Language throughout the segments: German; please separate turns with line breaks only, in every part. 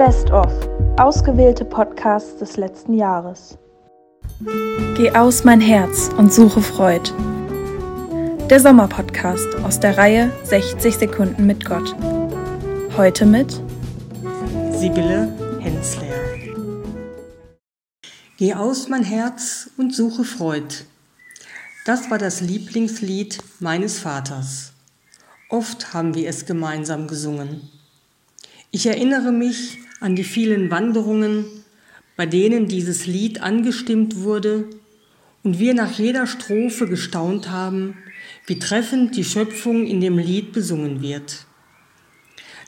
Best of. Ausgewählte Podcasts des letzten Jahres.
Geh aus mein Herz und suche Freud. Der Sommerpodcast aus der Reihe 60 Sekunden mit Gott. Heute mit
Sibylle Hensler. Geh aus mein Herz und suche Freud. Das war das Lieblingslied meines Vaters. Oft haben wir es gemeinsam gesungen. Ich erinnere mich an die vielen Wanderungen, bei denen dieses Lied angestimmt wurde und wir nach jeder Strophe gestaunt haben, wie treffend die Schöpfung in dem Lied besungen wird.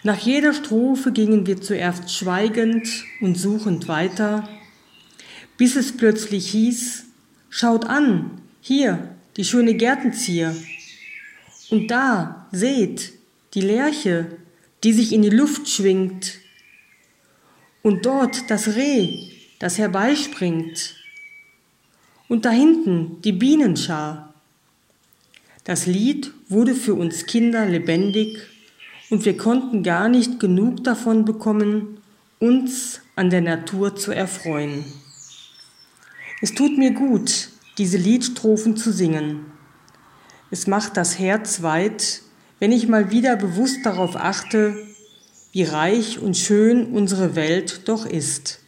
Nach jeder Strophe gingen wir zuerst schweigend und suchend weiter, bis es plötzlich hieß, schaut an, hier, die schöne Gärtenzier. Und da, seht, die Lerche, die sich in die Luft schwingt. Und dort das Reh, das herbeispringt. Und da hinten die Bienenschar. Das Lied wurde für uns Kinder lebendig und wir konnten gar nicht genug davon bekommen, uns an der Natur zu erfreuen. Es tut mir gut, diese Liedstrophen zu singen. Es macht das Herz weit, wenn ich mal wieder bewusst darauf achte, wie reich und schön unsere Welt doch ist.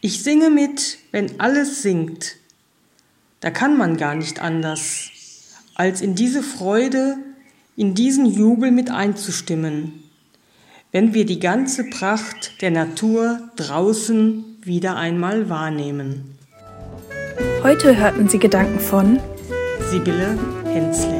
Ich singe mit, wenn alles singt. Da kann man gar nicht anders, als in diese Freude, in diesen Jubel mit einzustimmen, wenn wir die ganze Pracht der Natur draußen wieder einmal wahrnehmen.
Heute hörten Sie Gedanken von
Sibylle Hensler.